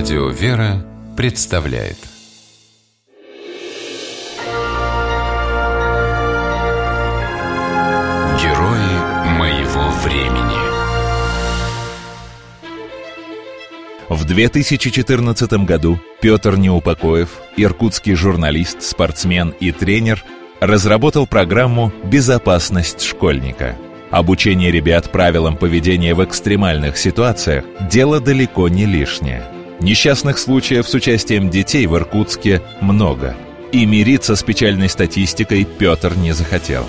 Радио «Вера» представляет. Герои моего времени. В 2014 году Петр Неупокоев, иркутский журналист, спортсмен и тренер, разработал программу «Безопасность школьника». Обучение ребят правилам поведения в экстремальных ситуациях – дело далеко не лишнее – Несчастных случаев с участием детей в Иркутске много. И мириться с печальной статистикой Петр не захотел.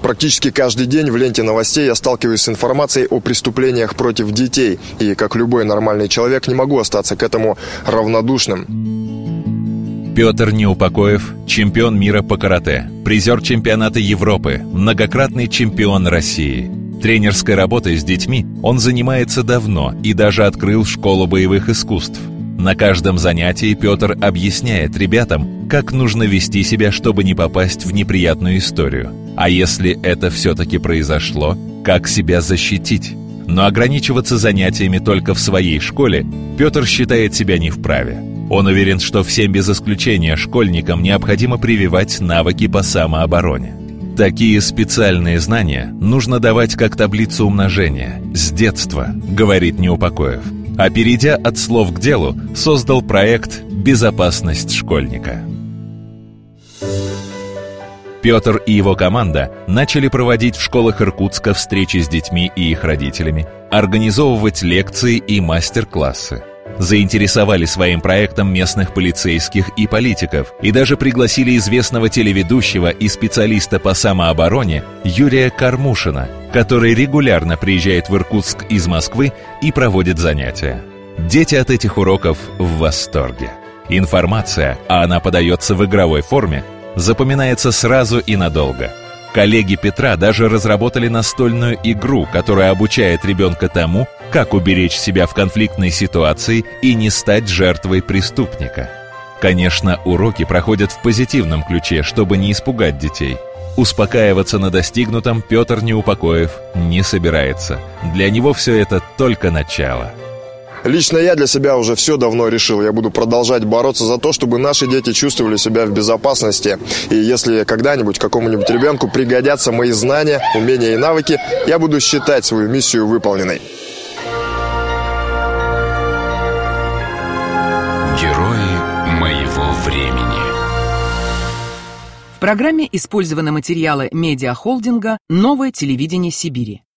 Практически каждый день в ленте новостей я сталкиваюсь с информацией о преступлениях против детей. И, как любой нормальный человек, не могу остаться к этому равнодушным. Петр Неупокоев – чемпион мира по карате, призер чемпионата Европы, многократный чемпион России – Тренерской работой с детьми он занимается давно и даже открыл школу боевых искусств. На каждом занятии Петр объясняет ребятам, как нужно вести себя, чтобы не попасть в неприятную историю. А если это все-таки произошло, как себя защитить? Но ограничиваться занятиями только в своей школе Петр считает себя не вправе. Он уверен, что всем без исключения школьникам необходимо прививать навыки по самообороне. Такие специальные знания нужно давать как таблицу умножения, с детства, говорит Неупокоев. А перейдя от слов к делу, создал проект «Безопасность школьника». Петр и его команда начали проводить в школах Иркутска встречи с детьми и их родителями, организовывать лекции и мастер-классы – заинтересовали своим проектом местных полицейских и политиков и даже пригласили известного телеведущего и специалиста по самообороне Юрия Кармушина, который регулярно приезжает в Иркутск из Москвы и проводит занятия. Дети от этих уроков в восторге. Информация, а она подается в игровой форме, запоминается сразу и надолго – Коллеги Петра даже разработали настольную игру, которая обучает ребенка тому, как уберечь себя в конфликтной ситуации и не стать жертвой преступника. Конечно, уроки проходят в позитивном ключе, чтобы не испугать детей. Успокаиваться на достигнутом Петр Неупокоев не собирается. Для него все это только начало – Лично я для себя уже все давно решил. Я буду продолжать бороться за то, чтобы наши дети чувствовали себя в безопасности. И если когда-нибудь какому-нибудь ребенку пригодятся мои знания, умения и навыки, я буду считать свою миссию выполненной. Герои моего времени. В программе использованы материалы медиахолдинга «Новое телевидение Сибири».